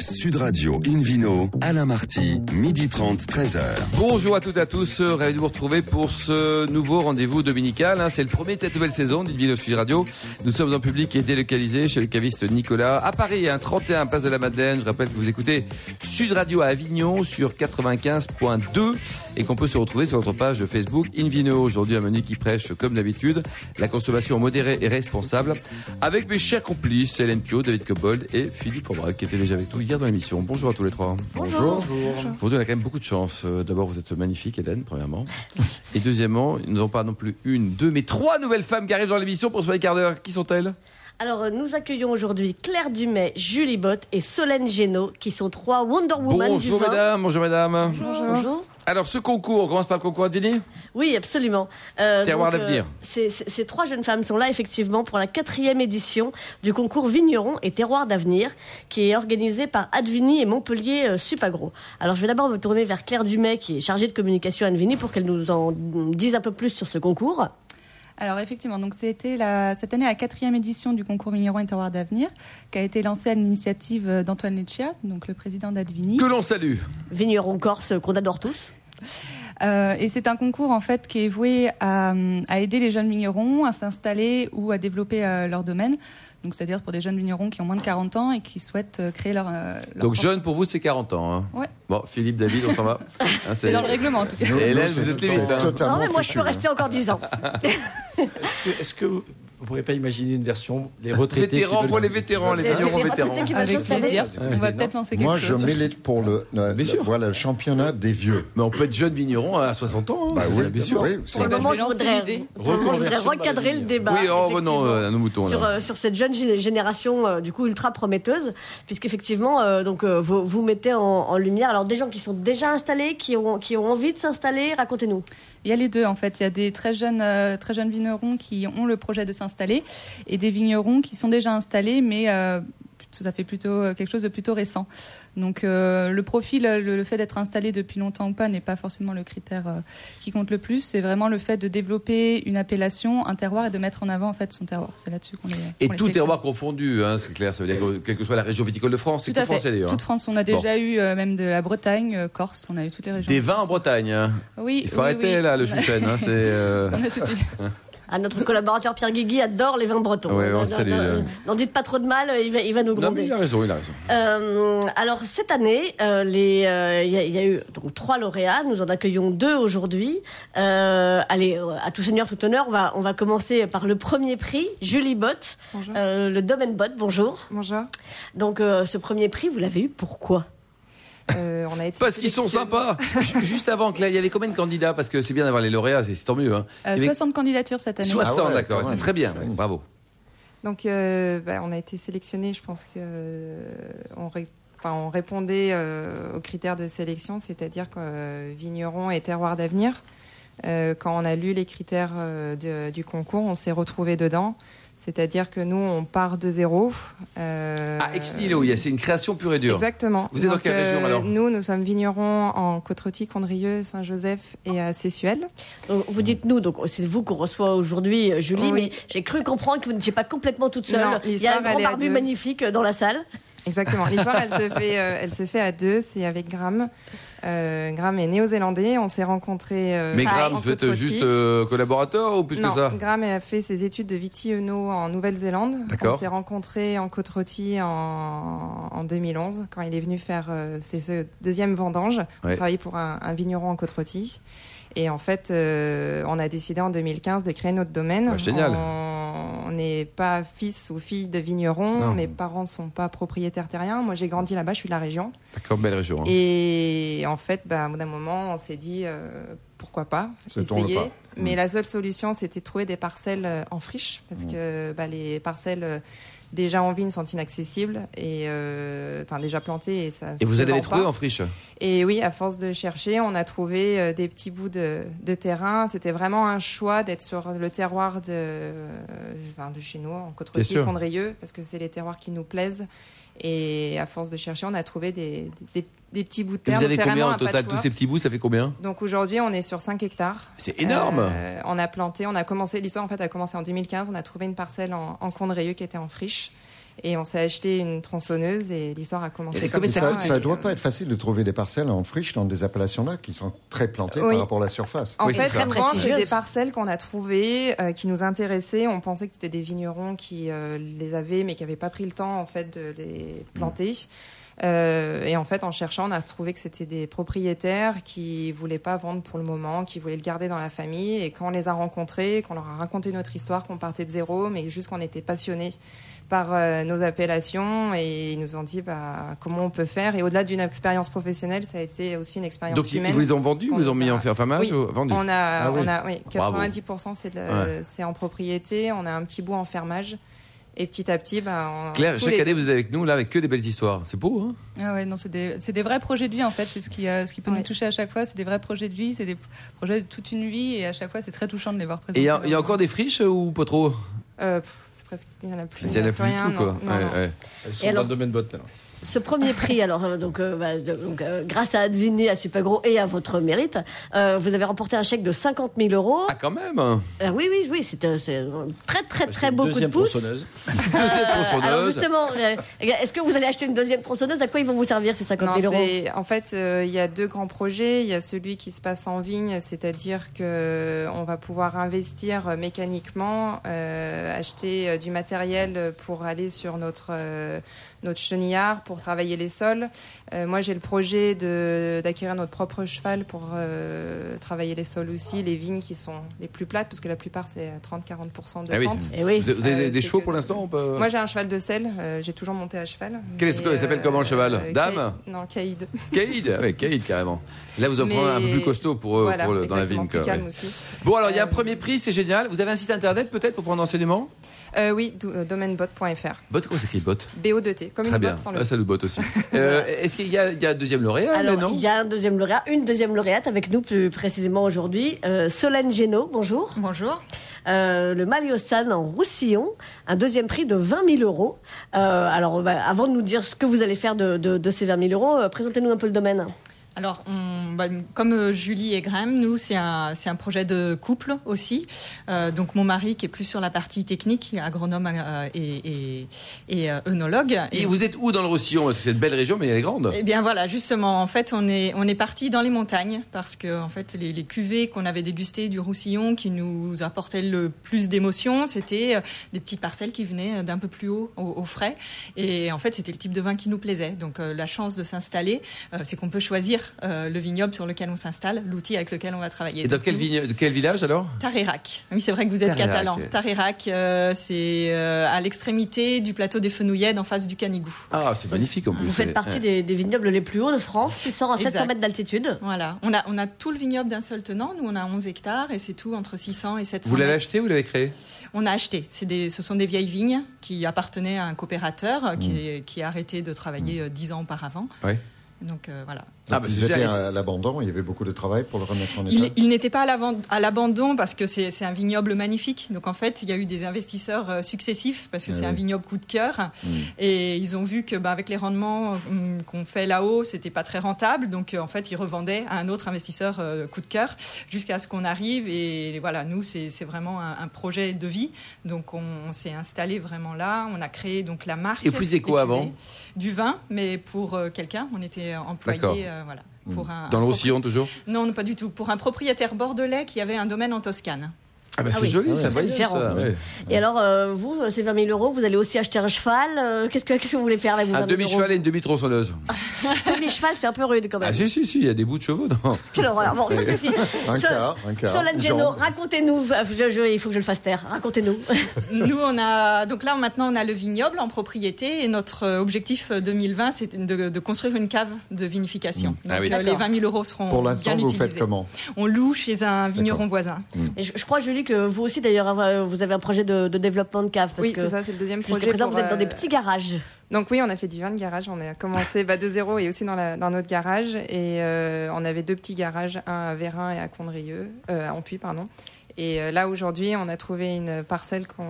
Sud Radio Invino, Alain Marty, midi 30, 13h. Bonjour à toutes et à tous, ravi de vous retrouver pour ce nouveau rendez-vous dominical. hein. C'est le premier de cette nouvelle saison d'Invino Sud Radio. Nous sommes en public et délocalisé chez le caviste Nicolas à Paris, hein, 31 Place de la Madeleine. Je rappelle que vous écoutez Sud Radio à Avignon sur 95.2 et qu'on peut se retrouver sur notre page Facebook Invino. Aujourd'hui, un menu qui prêche, comme d'habitude, la consommation modérée et responsable avec mes chers complices Hélène Pio, David Cobold et Philippe Aubrac qui étaient déjà avec nous hier dans l'émission. Bonjour à tous les trois. Bonjour. Aujourd'hui, on a quand même beaucoup de chance. Euh, D'abord, vous êtes magnifique, Hélène, premièrement. Et deuxièmement, nous n'avons pas non plus une, deux, mais trois nouvelles femmes qui arrivent dans l'émission pour ce premier quart d'heure. Qui sont-elles? Alors, euh, nous accueillons aujourd'hui Claire Dumais, Julie Bott et Solène Génaud, qui sont trois Wonder Woman Bonjour du vin. mesdames, bonjour mesdames. Bonjour. Alors, ce concours, on commence par le concours Adini Oui, absolument. Euh, Terroir d'avenir. ces, ces- trois jeunes femmes sont là effectivement pour la quatrième édition du concours Vigneron et Terroir d'avenir, qui est organisé par Advini et Montpellier euh, Supagro. Alors, je vais d'abord me tourner vers Claire Dumais, qui est chargée de communication à Advini, pour qu'elle nous en dise un peu plus sur ce concours. Alors effectivement, donc c'était cette année la quatrième édition du concours Vigneron et Terroir d'avenir, qui a été lancée à l'initiative d'Antoine Leccia, donc le président d'Advini. Que l'on salue. Vigneron Corse qu'on adore tous. Euh, et c'est un concours en fait qui est voué à, à aider les jeunes vignerons à s'installer ou à développer euh, leur domaine. Donc c'est-à-dire pour des jeunes vignerons qui ont moins de 40 ans et qui souhaitent euh, créer leur. euh, leur Donc, propre- jeune pour vous, c'est 40 ans. hein. Ouais. Bon, Philippe, David, on s'en va. Hein, C'est dans le règlement en tout cas. Et Hélène, vous êtes les vite. hein. Non, mais moi, je peux rester encore 10 ans. Est-ce que, est-ce que vous ne pourriez pas imaginer une version les retraités qui Vétérans veulent- pour les vétérans, les Les- vignerons les vétérans. qui veulent Avec plaisir. On va peut-être lancer quelque Moi, je chose. milite pour le, le- Bien sûr. voilà, le championnat des vieux. Mais on peut être jeune vigneron à 60 ans. hein. Bah oui, bien sûr. oui, Pour le moment, je je voudrais, pour le je recadrer le débat. Oui, oh, effectivement, non, euh, nos moutons. Sur, là. euh, sur cette jeune gé- génération euh, du coup ultra prometteuse puisqu'effectivement euh, donc euh, vous, vous mettez en, en lumière alors des gens qui sont déjà installés qui ont qui ont envie de s'installer racontez-nous Il y a les deux en fait. Il y a des très jeunes, euh, très jeunes vignerons qui ont le projet de s'installer et des vignerons qui sont déjà installés, mais euh, ça fait plutôt euh, quelque chose de plutôt récent. Donc euh, le profil, le, le fait d'être installé depuis longtemps ou pas n'est pas forcément le critère euh, qui compte le plus. C'est vraiment le fait de développer une appellation, un terroir et de mettre en avant en fait son terroir. C'est là-dessus qu'on les Et tout terroir confondu, hein, c'est clair. Ça veut dire que quelle que soit la région viticole de France, c'est Tout français d'ailleurs. Toute France. On a déjà eu euh, même de la Bretagne, euh, Corse. On a eu toutes les régions. Des de vins en. Bretagne. hein. Oui. Il faut oui, arrêter oui. là le chouchen. Hein, euh, on a tout dit. ah, notre collaborateur Pierre Guigui adore les vins bretons Ouais, on là. n'en dites pas trop de mal il va, il va nous Non, mais gronder il a raison, il a raison. Euh, alors cette année, euh, les, euh, il y, a- il y a eu donc trois lauréats. Nous en accueillons deux aujourd'hui. Euh, allez, euh, à tout seigneur, tout honneur, on va on va commencer par le premier prix, Julie Bott, Bonjour. euh, le Domaine Bott. Bonjour. Bonjour. Donc euh, ce premier prix, vous l'avez eu pourquoi? Euh, on a été Parce qu'ils sont sympas. Ju- Juste avant, Claire, il y avait combien de candidats Parce que c'est bien d'avoir les lauréats, c'est tant mieux. Hein. Euh, Il y avait 60 candidatures cette année. 60, Ah ouais, d'accord, c'est très bien. Bravo. Donc, euh, bah, on a été sélectionnés. Je pense que euh, on, ré- enfin, on répondait euh, aux critères de sélection, c'est-à-dire que euh, vigneron et terroir d'avenir. Euh, quand on a lu les critères euh, de- du concours, on s'est retrouvé dedans. C'est-à-dire que nous, on part de zéro. Euh, Ah, a- c'est une création pure et dure. Exactement. Vous êtes dans quelle région, euh, alors? Nous, nous sommes vignerons en Côte-Rôtie, Condrieu, Saint-Joseph et à Sessuel. Vous dites nous, donc c'est vous qu'on reçoit aujourd'hui, euh, Julie. Oui. Mais j'ai cru comprendre que vous n'étiez pas complètement toute seule. Non, Il y a un grand barbu magnifique euh, dans la salle. Exactement. L'histoire, elle se fait, euh, elle se fait à deux. C'est avec Graham. Euh, Graham est néo-zélandais. On s'est rencontrés. euh, Mais Ah, Graham, vous êtes juste euh, collaborateur ou plus non, que ça Graham a fait ses études de viti-eno en Nouvelle-Zélande. D'accord. On s'est rencontrés en Côte-Rôtie en, en 2011, quand il est venu faire ses ce deuxième vendange. Ouais. On travaillait pour un, un vigneron en Côte-Rôtie. Et en fait, euh, on a décidé en 2015 de créer notre domaine. Bah, génial. On n'est pas fils ou fille de vigneron. Non. Mes parents sont pas propriétaires terriens. Moi, j'ai grandi là-bas. Je suis de la région. D'accord, belle région. hein. Et en fait, bah, au bout d'un moment, on s'est dit euh, pourquoi pas le essayer. pas. Mais Mm. la seule solution, c'était de trouver des parcelles euh, en friche parce Mm. que bah, les parcelles déjà en vigne sont inaccessibles et euh, enfin déjà plantées et ça. Et vous allez les trouver en friche Et oui, à force de chercher, on a trouvé euh, des petits bouts de, de terrain. C'était vraiment un choix d'être sur le terroir de, euh, de chez nous, en Côte-Rôtie, sûr. Condrieu, parce que c'est les terroirs qui nous plaisent. Et à force de chercher, on a trouvé des, des, des petits bouts de Et terre. vous avez combien au total Tous ces petits bouts, ça fait combien? Donc aujourd'hui, on est sur 5 hectares. C'est énorme Euh, on a planté, on a commencé, l'histoire en fait a commencé en 2015. On a trouvé une parcelle en, en Condrieu qui était en friche. Et on s'est acheté une tronçonneuse et l'histoire a commencé Et comme ça. Ça ne doit euh, pas être facile de trouver des parcelles en friche dans des appellations-là qui sont très plantées Oui. par rapport à la surface. En Oui, fait, c'est des parcelles qu'on a trouvées, euh, qui nous intéressaient. On pensait que c'était des vignerons qui euh, les avaient, mais qui n'avaient pas pris le temps en fait de les planter. Euh, et en fait, en cherchant, on a trouvé que c'était des propriétaires qui voulaient pas vendre pour le moment, qui voulaient le garder dans la famille. Et quand on les a rencontrés, qu'on leur a raconté notre histoire, qu'on partait de zéro, mais juste qu'on était passionnés par euh, nos appellations, et ils nous ont dit bah, comment on peut faire. Et au-delà d'une expérience professionnelle, ça a été aussi une expérience Donc, ils humaine. vous les ont vendus, vous les ont mis a- en fermage Oui. ou vendus On a, Ah oui. on a oui, Bravo. 90% c'est de- Ouais. c'est en propriété. On a un petit bout en fermage. Et petit à petit, bah, on, Claire, tous chaque les année, deux- vous êtes avec nous, là, avec que des belles histoires. C'est beau, hein? Ah ouais, non, c'est des, c'est des vrais projets de vie en fait. C'est ce qui, euh, ce qui peut Ouais. nous toucher à chaque fois. C'est des vrais projets de vie, c'est des projets de toute une vie et à chaque fois c'est très touchant de les voir Et présenter. il y, y a encore des friches euh, ou pas trop? Euh, pff, c'est presque, il n'y en a plus. Il y en a plus du rien, tout, quoi. non, non, Ouais, non. ouais. Elles sont Et dans alors le domaine botte maintenant. Ce premier prix, alors euh, donc, euh, bah, de- donc, euh, grâce à Advini, à Supagro et à votre mérite, euh, vous avez remporté un chèque de 50 000 euros. Ah, quand même oui, oui, oui, c'est un très très très beau coup de deuxième pouce. tronçonneuse. Deuxième Alors tronçonneuse. justement, euh, est-ce que vous allez acheter une deuxième tronçonneuse? À quoi ils vont vous servir ces 50 Non, 000 euros en fait, euh, il y a deux grands projets. Il y a celui qui se passe en vigne, c'est-à-dire que euh, on va pouvoir investir mécaniquement, euh, acheter du matériel pour aller sur notre euh, notre chenillard pour travailler les sols. Euh, moi, j'ai le projet de d'acquérir notre propre cheval pour euh, travailler les sols aussi, les vignes qui sont les plus plates, parce que la plupart c'est 30-40% de Ah oui. pente. Eh oui. Vous, avez Euh, des, chevaux pour l'instant peut- Moi, j'ai un cheval de selle. euh, j'ai toujours monté à cheval. Quel est-ce s'appelle comment, le cheval Dame Non, Caïd. Caïd Ah ouais, Caïd, carrément. Là, vous en prenez un peu plus costaud pour, Voilà, pour le- dans la vigne. plus quoi, calme ouais. aussi. Bon, alors, il y a un premier prix, c'est génial. Vous avez un site internet peut-être pour prendre enseignement Euh, oui, do- euh, domainebot.fr. Bot, comment s'écrit bot BO2T, comme Très une bien. botte sans le Ah, ça nous botte aussi. Euh, Est-ce qu'il y, a- il y a un deuxième lauréat Alors, non il y a un deuxième lauréat, une deuxième lauréate avec nous plus précisément aujourd'hui, euh, Solène Génaud, bonjour. Bonjour. Euh, le Maliosan en Roussillon, un deuxième prix de 20 000 euros. Euh, alors, bah, avant de nous dire ce que vous allez faire de, de- de ces 20 000 euros, euh, présentez-nous un peu le domaine. Alors, on- bah, comme euh, Julie et Graham, nous, c'est un, c'est un projet de couple aussi. Euh, donc, mon mari, qui est plus sur la partie technique, agronome euh, et, et, et, euh, œnologue. Et vous êtes où dans le Roussillon? C'est une belle région, mais elle est grande. Eh bien voilà, justement, en fait, on est on est parti dans les montagnes parce que en fait, les, les cuvées qu'on avait dégustées du Roussillon, qui nous apportaient le plus d'émotion, c'était euh, des petites parcelles qui venaient d'un peu plus haut, au, au frais. Et en fait, c'était le type de vin qui nous plaisait. Donc, euh, la chance de s'installer, euh, c'est qu'on peut choisir euh, le vignoble sur lequel on s'installe, l'outil avec lequel on va travailler. Et dans Donc, quel, nous, vigne- de quel village alors? Tarerac. Oui, c'est vrai que vous êtes Tarerac. catalan. Tarerac, euh, c'est euh, à l'extrémité du plateau des Fenouillèdes, en face du Canigou. Ah, c'est magnifique en plus. Vous faites partie ouais. des, des vignobles les plus hauts de France, 600 à 700 Exact. mètres d'altitude. Voilà, on a, on a tout le vignoble d'un seul tenant. Nous, on a 11 hectares et c'est tout entre 600 et 700 Vous l'avez acheté ou vous l'avez créé? On a acheté. C'est des, ce sont des vieilles vignes qui appartenaient à un coopérateur Mmh. qui, qui a arrêté de travailler euh, 10 ans auparavant. Ouais. Donc euh, voilà. Ah, bah, Ils étaient à l'abandon, il y avait beaucoup de travail pour le remettre en état. Il, il n'était pas à l'abandon parce que c'est un vignoble magnifique. Donc en fait, il y a eu des investisseurs euh, successifs parce que Ah c'est un vignoble coup de cœur. Mm. Et ils ont vu que bah, avec les rendements hum, qu'on fait là-haut, c'était pas très rentable. Donc euh, en fait, ils revendaient à un autre investisseur euh, coup de cœur jusqu'à ce qu'on arrive. Et voilà, nous, c'est vraiment un, un projet de vie. Donc on, on s'est installé vraiment là. On a créé donc la marque. Et vous faisiez quoi avant Du vin, mais pour quelqu'un. On était employé. Euh, voilà. Pour un, Dans le Roussillon toujours? Non, pas du tout. Pour un propriétaire bordelais qui avait un domaine en Toscane. Ah, bah Ah c'est oui. joli, Ah ça voyage, Différent. ça. ouais. Et alors, euh, vous, euh, ces 20 000 euros, vous allez aussi acheter un cheval. euh, Qu'est-ce que, qu'est-ce que vous voulez faire avec vos 20 Un 000 euros demi-cheval et une demi-tronçonneuse. Demi-cheval, c'est un peu rude quand même. Ah, si, si, si, il y a des bouts de chevaux. Quelle horreur. Bon, ça suffit. Un quart, quart. Jambes. racontez-nous. Enfin, je- je- il faut que je le fasse taire. Racontez-nous. Nous, on a donc là maintenant on a le vignoble en propriété et notre euh, objectif euh, 2020 c'est de, de construire une cave de vinification. Ah Donc oui. euh, les D'accord. 20 000 euros seront Pour l'instant, bien vous utilisés. faites comment On loue chez un vigneron voisin. Et je, je crois, Julie, que vous aussi, d'ailleurs, euh, vous avez un projet de, de développement de cave. Parce Oui, c'est ça, c'est le deuxième Jusqu'à projet. présent, pour, vous êtes dans des euh, petits garages. Donc oui, on a fait du vin de garage. On a commencé bah, de zéro et aussi dans, la, dans notre garage. Et euh, on avait deux petits garages, un à Vérin et à Condrieu, euh, à Ampuy, pardon. Et là aujourd'hui, on a trouvé une parcelle qu'on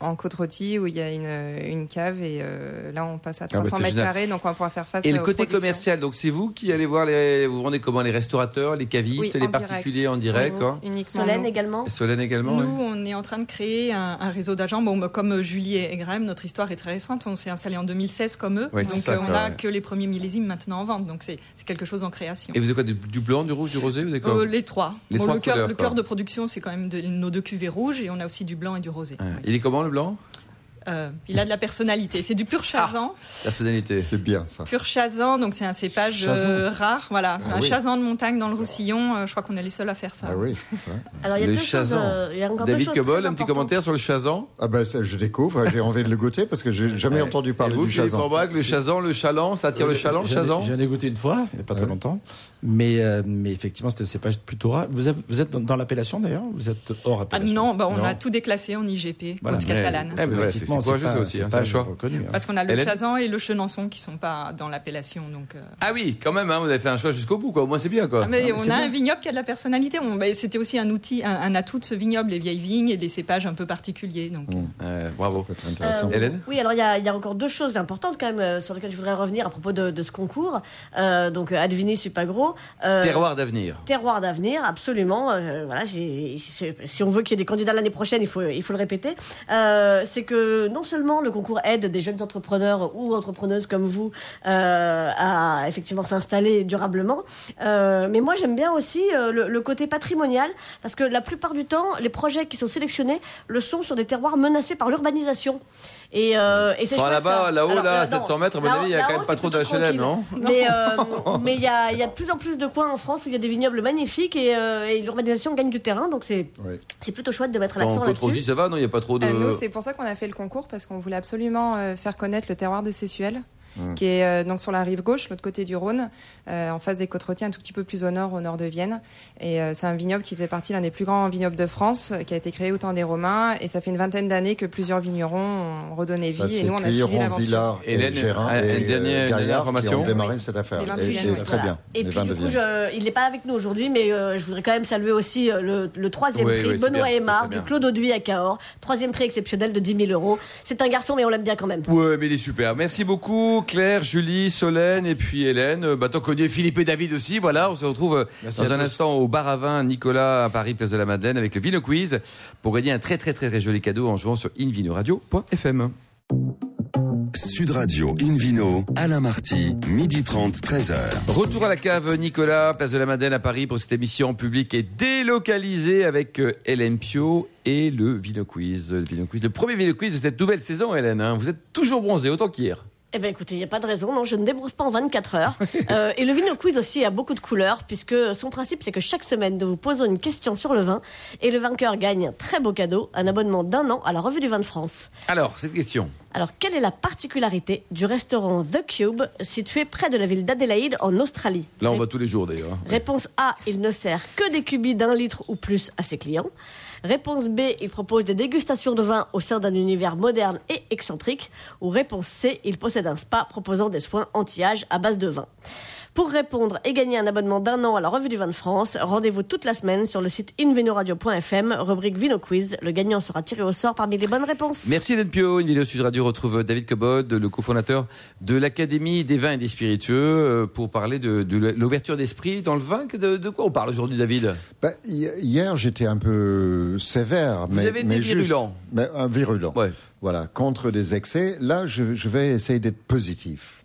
en côte rôtie où il y a une, une cave et euh, là on passe à bah, 300 c'est mètres génial. carrés donc on va pouvoir faire face Et le côté productions. commercial, donc c'est vous qui allez voir les, vous vous rendez comment les restaurateurs, les cavistes, Oui, les en particuliers direct. en direct, Oui. Uniquement Solène nous. également? Et Solène également. Nous, on est en train de créer un, un réseau d'agents. Bon, bah, comme Julie et Graham, notre histoire est très récente. On s'est installé en 2016 comme eux. Donc, ça, euh, on n'a ouais. que les premiers millésimes maintenant en vente. Donc, c'est quelque chose en création. Et vous avez quoi du, du blanc, du rouge, du rosé, vous avez quoi Euh, les trois. Les Bon, trois le cœur, de production, c'est quand même de- nos deux cuvées rouges et on a aussi du blanc et du rosé. Il est comment le blanc? Euh, il a de la personnalité. C'est du pur chazan. Personnalité. C'est bien ça. Pur chazan, donc c'est un cépage euh, rare. Voilà, c'est Ah un oui. chazan de montagne dans le Roussillon. Euh, je crois qu'on est les seuls à faire ça. Ah oui, c'est vrai. Alors il y a Le deux choses. chazan. euh, il y a encore deux David très un petit commentaire sur le chazan Ah ben ça, je découvre, j'ai envie de le goûter parce que j'ai jamais entendu parler Et vous, du chazan. Le chazan, le chaland, ça attire le chaland, le chazan J'en ai goûté une fois, il n'y a pas très longtemps. Mais, euh, mais effectivement, c'était un cépage plutôt rare. Vous, avez- vous êtes dans, dans l'appellation d'ailleurs Vous êtes hors Ah appellation non, bah, on Non. a tout déclassé en IGP, Voilà. Côte Cascalane. Eh, mais voilà, c'est pas aussi, hein, c'est un choix. reconnu, hein. Parce qu'on a le Hélène chazan et le chenançon qui sont pas dans l'appellation. Donc, euh. Ah oui, quand même, hein, vous avez fait un choix jusqu'au bout, quoi. Au moins, c'est bien, quoi. Ah, mais mais on a bien. un vignoble qui a de la personnalité. On- bah, C'était aussi un outil, un, un atout de ce vignoble, les vieilles vignes et des cépages un peu particuliers. Donc, Mm. Euh, bravo. Intéressant. Euh, Hélène Oui, alors il y, a- il y a encore deux choses importantes quand même euh, sur lesquelles je voudrais revenir à propos de, de ce concours. Euh, donc Advini Supagro. euh, Terroir d'avenir. Terroir d'avenir, absolument. Euh, voilà, si on veut qu'il y ait des candidats l'année prochaine, il faut, il faut le répéter. Euh, c'est que non seulement le concours aide des jeunes entrepreneurs ou entrepreneuses comme vous euh, à effectivement s'installer durablement, euh, mais moi j'aime bien aussi euh, le, le côté patrimonial parce que la plupart du temps, les projets qui sont sélectionnés le sont sur des terroirs menacés par l'urbanisation. Et, euh, et c'est Enfin, là-bas, là-haut, là, à euh, non, 700 mètres, à mon avis, il y a quand même pas trop tranquille. non Mais euh, il y a, il y a de plus en plus de coins en France où il y a des vignobles magnifiques et, euh, et l'urbanisation gagne du terrain, donc c'est plutôt chouette de mettre En l'accent là-dessus. ça va, non Il n'y a pas trop de. Euh, nous, c'est pour ça qu'on a fait le concours parce qu'on voulait absolument euh, faire connaître le terroir de Sessuel, Mm. qui est euh, donc sur la rive gauche, l'autre côté du Rhône, euh, en face des côtes rôties, un tout petit peu plus au nord, au nord de Vienne. Et euh, c'est un vignoble qui faisait partie l'un des plus grands vignobles de France, qui a été créé au temps des Romains. Et ça fait une vingtaine d'années que plusieurs vignerons ont redonné Ça, vie. Et nous, on a suivi l'aventure. Villard et Hélène, Gérin et euh, dernière- dernière Gaillard qui ont démarré Oui. cette affaire. Et oui. très Voilà. bien. Et les puis du coup, je- il n'est pas avec nous aujourd'hui, mais euh, je voudrais quand même saluer aussi le, le troisième Oui, prix oui, Benoît Aymar du Claude Auduit à Cahors. Troisième prix exceptionnel de 10 000 euros. C'est un garçon, mais on l'aime bien quand même. Ouais, mais il est super. Merci beaucoup, Claire, Julie, Solène et puis Hélène. Bah, tant qu'on y est, Philippe et David aussi. Voilà, on se retrouve euh, Merci dans un tous. instant au bar à vin Nicolas à Paris, place de la Madeleine, avec le Vino Quiz pour gagner un très très très, très joli cadeau en jouant sur invinoradio.fm. Sud Radio Invino, Alain Marty, midi 30, 13h. Retour à la cave Nicolas, place de la Madeleine à Paris pour cette émission publique et délocalisée avec euh, Hélène Pio et le Vino Quiz. Le Vino Quiz, le premier Vino Quiz de cette nouvelle saison, Hélène. hein. Vous êtes toujours bronzée, autant qu'hier. Eh ben écoutez, il n'y a pas de raison, non, je ne débrousse pas en 24 heures. Euh, et le Vino Quiz aussi a beaucoup de couleurs, puisque son principe, c'est que chaque semaine, nous vous posons une question sur le vin, et le vainqueur gagne un très beau cadeau, un abonnement d'un an à la Revue du Vin de France. Alors, cette question. Alors, quelle est la particularité du restaurant The Cube, situé près de la ville d'Adélaïde, en Australie? Là, on Ré- va tous les jours d'ailleurs. Réponse A, il ne sert que des cubis d'un litre ou plus à ses clients. Réponse B, il propose des dégustations de vin au sein d'un univers moderne et excentrique. Ou réponse C, il possède un spa proposant des soins anti-âge à base de vin. Pour répondre et gagner un abonnement d'un an à la Revue du Vin de France, rendez-vous toute la semaine sur le site invinoradio.fm, rubrique Vino Quiz. Le gagnant sera tiré au sort parmi les bonnes réponses. Merci Hélène Pio. Une vidéo Sud Radio retrouve David Cobod, le cofondateur de l'Académie des vins et des spiritueux, euh, pour parler de, de l'ouverture d'esprit dans le vin. De, de quoi on parle aujourd'hui, David? Hi- hier, j'étais un peu sévère, Vous mais, avez été mais juste- virulent. mais, un virulent. Ouais. Voilà, contre des excès. Là, je, je vais essayer d'être positif.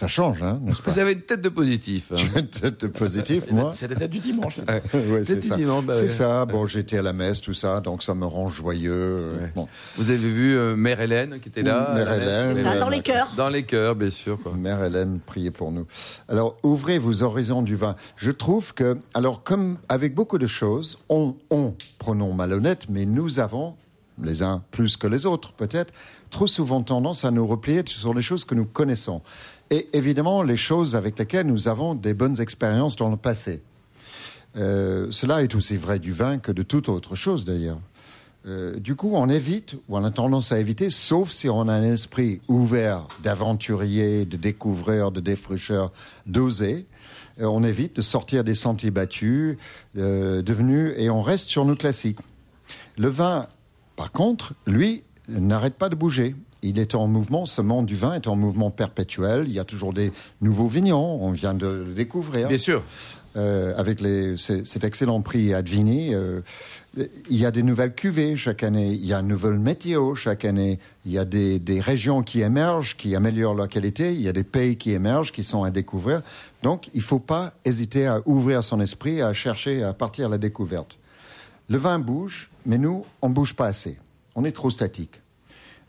Ça change, hein, n'est-ce pas Vous avez une tête de positif. hein. Je vais être positif, moi. C'est la date du dimanche. Ouais. C'est Tête ça. bah c'est ouais. ça. Bon, j'étais à la messe, tout ça, donc ça me rend joyeux. Ouais. Bon, Vous avez vu euh, Mère Hélène qui était là. Mère. Hélène, C'est ça, dans les cœurs. Dans les cœurs, bien sûr. Quoi. Mère Hélène, priez pour nous. Alors, ouvrez vos horizons du vin. Je trouve que, alors, comme avec beaucoup de choses, on, on pronom malhonnête, mais nous avons, les uns plus que les autres peut-être, trop souvent tendance à nous replier sur les choses que nous connaissons. Et évidemment, les choses avec lesquelles nous avons des bonnes expériences dans le passé. Euh, cela est aussi vrai du vin que de toute autre chose d'ailleurs. Euh, du coup, on évite, ou on a tendance à éviter, sauf si on a un esprit ouvert d'aventurier, de découvreur, de défricheur, d'oser. Euh, on évite de sortir des sentiers battus, devenus, et on reste sur nos classiques. Le vin, par contre, lui, n'arrête pas de bouger. Il est en mouvement, ce monde du vin est en mouvement perpétuel. Il y a toujours des nouveaux vignerons, on vient de le découvrir. Bien sûr. Euh, avec les, cet excellent prix Advini, euh, il y a des nouvelles cuvées chaque année, il y a une nouvelle météo chaque année, il y a des, des régions qui émergent, qui améliorent leur qualité, il y a des pays qui émergent, qui sont à découvrir. Donc, il ne faut pas hésiter à ouvrir son esprit, à chercher à partir à la découverte. Le vin bouge, mais nous, on ne bouge pas assez. On est trop statique.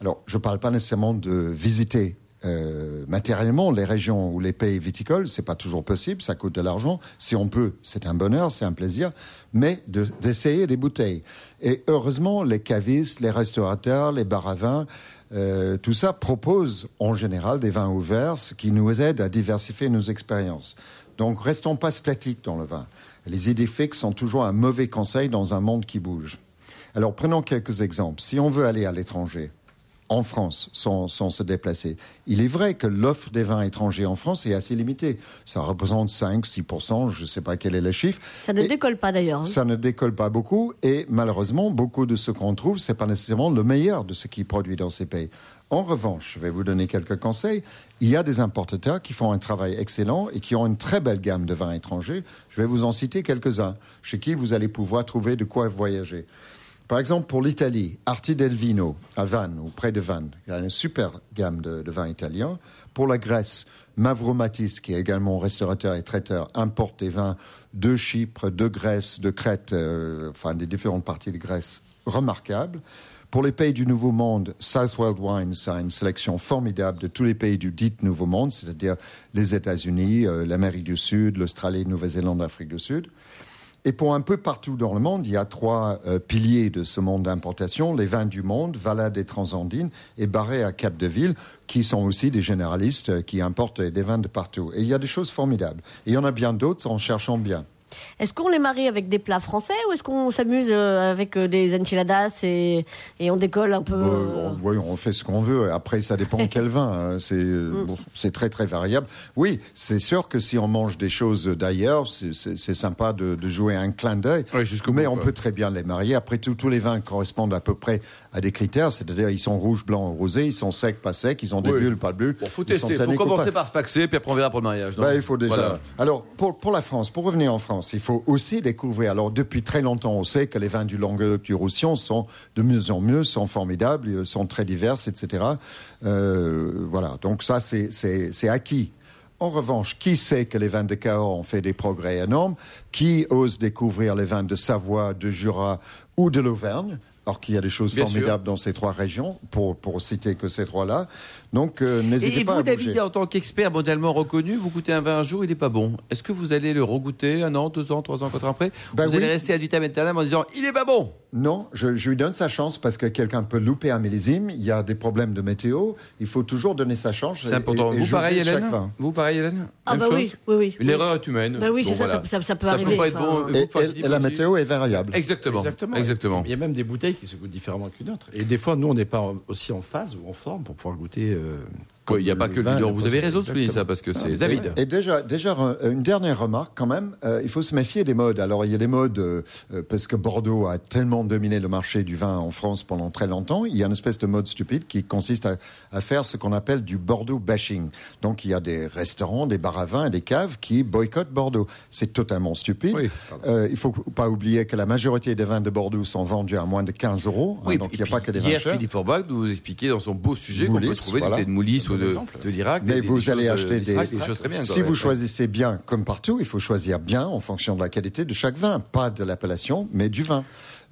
Alors, je ne parle pas nécessairement de visiter euh, matériellement les régions ou les pays viticoles, c'est pas toujours possible, ça coûte de l'argent. Si on peut, c'est un bonheur, c'est un plaisir, mais de- d'essayer des bouteilles. Et heureusement, les cavistes, les restaurateurs, les bars à vin, euh, tout ça propose en général des vins ouverts, ce qui nous aide à diversifier nos expériences. Donc, restons pas statiques dans le vin. Les idées fixes sont toujours un mauvais conseil dans un monde qui bouge. Alors, prenons quelques exemples. Si on veut aller à l'étranger, en France sans, sans se déplacer. Il est vrai que l'offre des vins étrangers en France est assez limitée. Ça représente 5-6%, je ne sais pas quel est le chiffre. Ça ne Et- décolle pas d'ailleurs. hein. ça ne décolle pas beaucoup et malheureusement, beaucoup de ce qu'on trouve, c'est pas nécessairement le meilleur de ce qui est produit dans ces pays. En revanche, je vais vous donner quelques conseils. Il y a des importateurs qui font un travail excellent et qui ont une très belle gamme de vins étrangers. Je vais vous en citer quelques-uns, chez qui vous allez pouvoir trouver de quoi voyager. Par exemple, pour l'Italie, Arti del Vino, à Vannes, ou près de Vannes, il y a une super gamme de, de vins italiens. Pour la Grèce, Mavromatis, qui est également restaurateur et traiteur, importe des vins de Chypre, de Grèce, de Crète, euh, enfin des différentes parties de Grèce remarquables. Pour les pays du Nouveau Monde, Southwell Wines a une sélection formidable de tous les pays du dit Nouveau Monde, c'est-à-dire les États-Unis, euh, l'Amérique du Sud, l'Australie, Nouvelle-Zélande, l'Afrique du Sud. Et pour un peu partout dans le monde, il y a trois euh, piliers de ce monde d'importation les vins du monde, Valade et Transandine, et Barré à Cap-de-Ville, qui sont aussi des généralistes euh, qui importent des vins de partout. Et il y a des choses formidables. Et il y en a bien d'autres en cherchant bien. Est-ce qu'on les marie avec des plats français ou est-ce qu'on s'amuse euh, avec euh, des enchiladas et, et on décolle un peu Euh, on, oui, on fait ce qu'on veut. Après, ça dépend quel vin. hein. C'est bon, c'est très très variable. Oui, c'est sûr que si on mange des choses d'ailleurs, c'est- sympa de, de jouer un clin d'œil. Mais on peut très bien les marier. Après tout, tous les vins correspondent à peu près à des critères, c'est-à-dire ils sont rouges, blancs, rosés, ils sont secs, pas secs, ils ont des Oui. bulles, pas de bulles. Bon, faut tester. Faut commencer par se paxer, puis après on verra pour le mariage. Bah, il faut déjà. Voilà. Alors, pour, pour la France, pour revenir en France, il faut aussi découvrir. Alors, depuis très longtemps, on sait que les vins du Languedoc du Roussillon sont de mieux en mieux, sont formidables, euh, sont très divers, etc. Euh, voilà. Donc, ça, c'est acquis. En revanche, qui sait que les vins de Cahors ont fait des progrès énormes? Qui ose découvrir les vins de Savoie, de Jura ou de l'Auvergne? Alors qu'il y a des choses Bien formidables dans ces trois régions, pour, pour citer que ces trois-là. Donc, euh, Et, n'hésitez et pas vous, à bouger. David, en tant qu'expert mondialement reconnu, vous goûtez un vin un jour, il n'est pas bon. Est-ce que vous allez le regoûter un an, deux ans, trois ans, quatre ans après? Ben Vous allez rester à vitam aeternam en disant il est pas bon Non, je, je lui donne sa chance parce que quelqu'un peut louper un millésime. Il y a des problèmes de météo. Il faut toujours donner sa chance. C'est important. et- et vous, pareil, chaque Hélène vin. Vous, pareil, Hélène Ah Même bah chose oui, oui, oui. oui. L'erreur est humaine. Bah oui, Bon, c'est ça, voilà. ça, ça- ça peut Ça arriver. peut pas être bon. Et, la météo est variable. Exactement. Exactement. Exactement. Il y a même des bouteilles qui se goûtent différemment qu'une autre. Et des fois, nous, on n'est pas aussi en phase ou en forme pour pouvoir goûter. euh, Quoi, Il n'y a pas que le vin, leader. le Vous avez raison de souligner ça parce que c'est C'est David. Et déjà, déjà euh, une dernière remarque quand même. euh, il faut se méfier des modes. Alors il y a des modes euh, parce que Bordeaux a tellement dominé le marché du vin en France pendant très longtemps. Il y a une espèce de mode stupide qui consiste à, à faire ce qu'on appelle du Bordeaux bashing. Donc il y a des restaurants, des bars à vin et des caves qui boycottent Bordeaux. C'est totalement stupide. Oui. Euh, il faut pas oublier que la majorité des vins de Bordeaux sont vendus à moins de 15 euros. hein, Oui, donc et il n'y a pas que des vins Hier, chers. Philippe Forbach nous expliquait dans son beau sujet qu'on peut trouver voilà. du thé de Moulis ou de, l'Irak. Mais des- des vous allez choses, euh, acheter des, choses très bien. Si vous ouais. choisissez bien, comme partout, il faut choisir bien en fonction de la qualité de chaque vin, pas de l'appellation, mais du vin.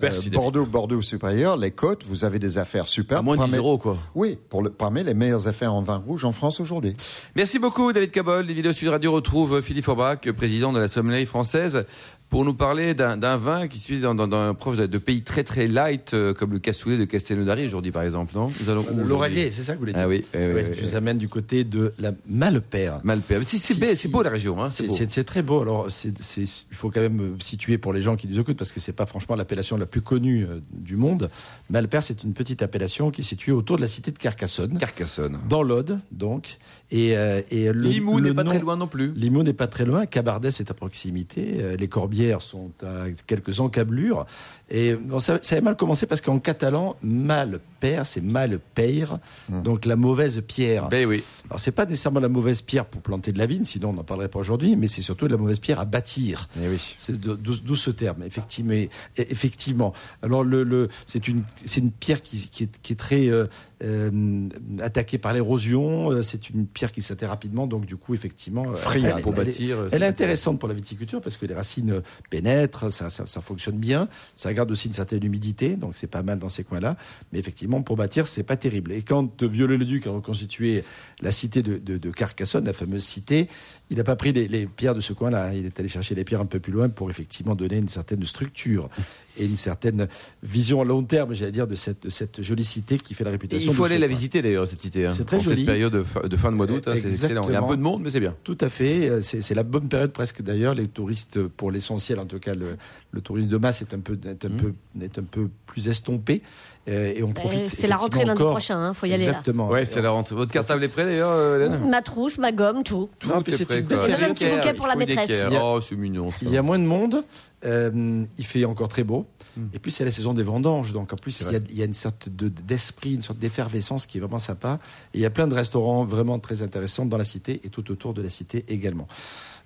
Euh, Merci, David. Bordeaux, Bordeaux supérieur, les côtes, vous avez des affaires super. À moins de 10 euros, quoi. Oui, pour le, parmi les meilleures affaires en vin rouge en France aujourd'hui. Merci beaucoup, David Cabol. Les vidéos Sud Radio retrouvent Philippe Forbach, président de la sommellerie française, pour nous parler d'un vin qui suit dans, dans, dans un proche de, pays très très light, euh, comme le cassoulet de Castelnaudary aujourd'hui, par exemple, non? Nous allons Lauragais, c'est ça que vous voulez dire? Ah oui, Ouais, Je vous amène du côté de la Malpère. Malpère. C'est c'est Si, beau, si. c'est beau la région, hein, c'est C'est-. C'est c'est très beau. Alors, c'est- c'est- il faut quand même situer pour les gens qui nous écoutent, parce que c'est pas franchement l'appellation la plus connue euh, du monde. Malpère, c'est une petite appellation qui est située autour de la cité de Carcassonne, Carcassonne. dans l'Aude, donc. Et, euh, et le, Limoux n'est pas nom- très loin non plus. Limoux n'est pas très loin. Cabardès est à proximité. les Corbières sont à quelques encablures. Et bon, ça, ça avait mal commencé parce qu'en catalan, mal père, c'est mal père, donc la mauvaise pierre. Ben oui. Alors c'est pas nécessairement la mauvaise pierre pour planter de la vigne, sinon on n'en parlerait pas aujourd'hui, mais c'est surtout de la mauvaise pierre à bâtir. Eh oui. C'est d'où ce terme, effectivement. Et- effectivement. Alors le, le c'est une pierre qui, qui est, qui est très euh, euh, attaquée par l'érosion. Euh, C'est une pierre qui s'atterre rapidement, donc du coup effectivement. Friable. elle- Pour elle bâtir. elle est intéressante pour la viticulture parce que les racines pénètrent, ça, ça, fonctionne bien, ça garde aussi une certaine humidité, donc c'est pas mal dans ces coins-là. Mais effectivement, pour bâtir, c'est pas terrible. Et quand Viollet-le-Duc a reconstitué la cité de Carcassonne, la fameuse cité, il n'a pas pris les, les pierres de ce coin-là. Il est allé chercher les pierres un peu plus loin pour effectivement donner une certaine structure et une certaine vision à long terme, j'allais dire, de cette, de cette jolie cité qui fait la Et réputation. il faut de aller la coin. visiter d'ailleurs cette cité. hein. C'est très En joli. Cette période de fin de, fin de mois d'août, hein, c'est excellent. Il y a un peu de monde, mais c'est bien. Tout à fait. Euh, C'est la bonne période presque d'ailleurs. Les touristes, pour l'essentiel, en tout cas, le, le tourisme de masse est un peu, est un Mhm. peu, est un peu plus estompé. Euh, et on profite. Euh, C'est la rentrée lundi encore- prochain, hein, faut y aller là. Exactement. Ouais, c'est la rentrée. Votre cartable est prêt d'ailleurs, euh, Hélène Ma trousse, ma gomme, tout. Non, Tout puis est c'est prêt, une quoi. belle Il y a même un petit bouquet pour la maîtresse. équerre. Il y a- Oh, c'est mignon ça. Il y a moins de monde. euh, il fait encore très beau. Hmm. Et puis c'est la saison des vendanges. Donc en plus, il y, a, il y a une sorte de- d'esprit, une sorte d'effervescence qui est vraiment sympa. Et il y a plein de restaurants vraiment très intéressants dans la cité et tout autour de la cité également.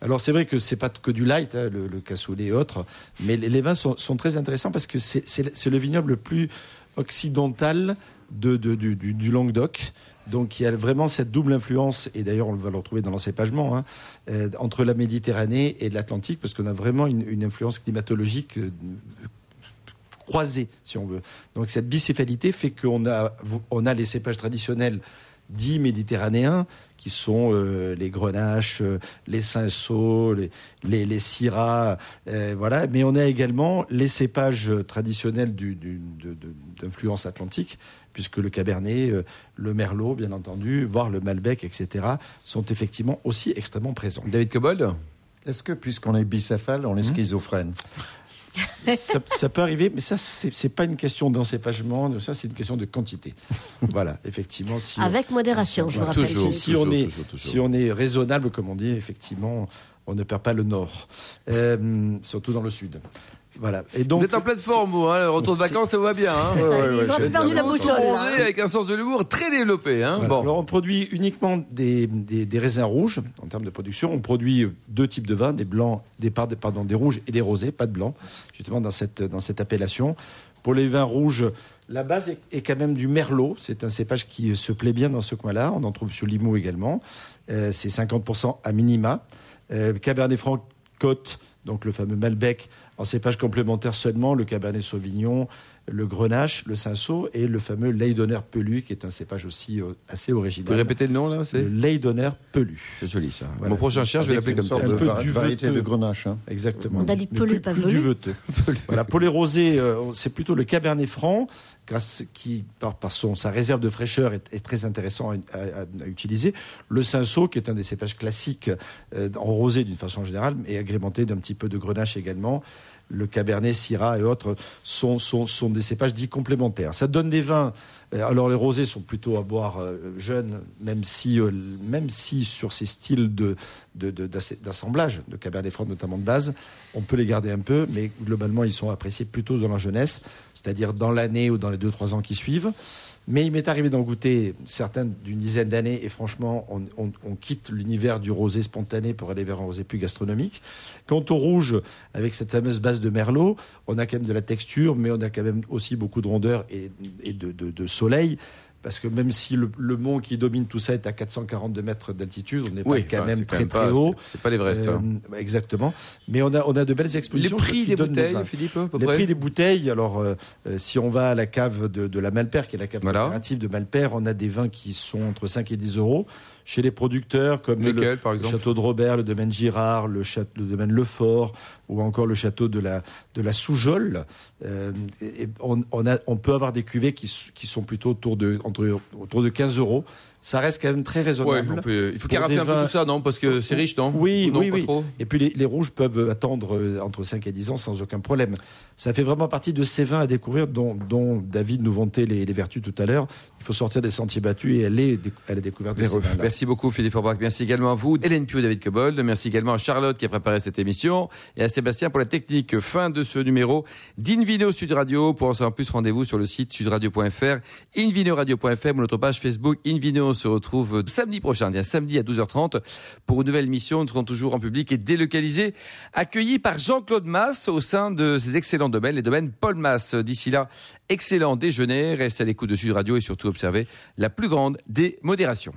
Alors c'est vrai que c'est pas que du light, hein, le, le cassoulet et autres, mais les, vins sont, très intéressants parce que c'est- le vignoble le plus occidental de, de- du, Languedoc. Donc il y a vraiment cette double influence, et d'ailleurs on va le retrouver dans l'encépagement, hein, euh, entre la Méditerranée et l'Atlantique, parce qu'on a vraiment une, une influence climatologique euh, croisée, si on veut. Donc cette bicéphalité fait qu'on a, on a les cépages traditionnels dits méditerranéens, qui sont euh, les grenaches, euh, les cinsault, les, les, les syrahs, euh, voilà. Mais on a également les cépages traditionnels du- du- de- de- d'influence atlantique, puisque le cabernet, euh, le merlot, bien entendu, voire le malbec, etc., sont effectivement aussi extrêmement présents. David Cobold? Est-ce que, puisqu'on est bicéphale, on est schizophrène? Ça, ça peut arriver, mais ça, c'est pas une question d'encépagement, ça, c'est une question de quantité. Voilà, effectivement. Si on- Avec modération, je vous rappelle. Toujours. Si, si on est, toujours, toujours. si on est raisonnable, comme on dit, effectivement, on ne perd pas le nord, Euh, surtout dans le sud. Voilà. Et donc, Vous êtes en pleine forme, vous, hein, le retour de vacances, ça va bien. Hein C'est ça, Ouais, ouais, perdu la boussole. Bronzé, Avec un sens de l'humour très développé. Hein. Voilà. Bon. Alors, on produit uniquement des, des- des raisins rouges en termes de production. On produit deux types de vins, des blancs, des, pardon, des rouges et des rosés, pas de blanc, justement dans cette, dans cette appellation. Pour les vins rouges, la base est, est quand même du merlot. C'est un cépage qui se plaît bien dans ce coin-là. On en trouve sur Limoux également. Euh, c'est 50% à minima. Euh, Cabernet Franc Côte, donc le fameux Malbec, en cépage complémentaire seulement, le Cabernet Sauvignon, le Grenache, le Cinsault et le fameux Leydonner Pelu, qui est un cépage aussi euh, assez Vous original. pouvez répéter le nom, là Le Pelu. C'est joli, ça. Voilà. Mon prochain chien, je vais l'appeler comme ça. Un peu va- du variété veteux. de grenache. hein. Exactement. On a dit Mais pelu, pas plus velu. du veteux. voilà. Pour les rosés, euh, c'est plutôt le Cabernet Franc, grâce qui par, par son sa réserve de fraîcheur est, est très intéressant à, à- à utiliser. Le Cinsault, qui est un des cépages classiques euh, en rosé d'une façon générale, et agrémenté d'un petit peu de grenache également. Le Cabernet, Syrah et autres sont, sont, sont des cépages dits complémentaires. Ça donne des vins. Alors les rosés sont plutôt à boire euh, jeunes, même si, euh, même si sur ces styles d'assemblage de Cabernet Franc, notamment de base, on peut les garder un peu, mais globalement ils sont appréciés plutôt dans la jeunesse, c'est-à-dire dans l'année ou dans les 2-3 ans qui suivent. Mais il m'est arrivé d'en goûter certains d'une dizaine d'années et franchement, on, quitte l'univers du rosé spontané pour aller vers un rosé plus gastronomique. Quant au rouge, avec cette fameuse base de merlot, on a quand même de la texture, mais on a quand même aussi beaucoup de rondeur et, de- de soleil. Parce que même si le, le mont qui domine tout ça est à 442 mètres d'altitude, on n'est Oui, pas quand même très pas- très haut. c'est- pas l'Everest. hein. Euh, exactement. Mais on a, on a de belles Les expositions. prix qui des bouteilles. Philippe, à peu Les près prix des bouteilles, alors euh, euh, si on va à la cave de, de la Malpère, qui est la cave Voilà. coopérative de Malpère, on a des vins qui sont entre 5 et 10 euros. Chez les producteurs, comme le, par château de Robert, le domaine Girard, le, château, le domaine Lefort, ou encore le château de la, de la Soujole, euh, et- et on, on, a, on peut avoir des cuvées qui, qui sont plutôt autour de, entre, autour de 15 euros. ça reste quand même très Ouais, raisonnable. on peut- il faut carafer un peu tout ça, non Parce que c'est riche, non Oui, non, oui, oui. trop Et puis les, les rouges peuvent attendre euh, entre 5 et 10 ans sans aucun problème. Ça fait vraiment partie de ces vins à découvrir dont, dont David nous vantait les, les vertus tout à l'heure. Il faut sortir des sentiers battus et aller à la découverte de ces. Merci beaucoup Philippe Forbach. Merci également à vous, Hélène Pio, David Cobold. Merci également à Charlotte qui a préparé cette émission et à Sébastien pour la technique. Fin de ce numéro d'Invino Sud Radio. Pour en savoir plus, rendez-vous sur le site sudradio.fr, invinoradio.fr ou notre page Facebook Invino. On se retrouve samedi prochain, bien samedi à 12h30 pour une nouvelle émission. Nous serons toujours en public et délocalisés, accueillis par Jean-Claude Masse au sein de ces excellents domaines, les domaines Paul Masse. D'ici là, excellent déjeuner. Restez à l'écoute de Sud Radio et surtout observez la plus grande des modérations.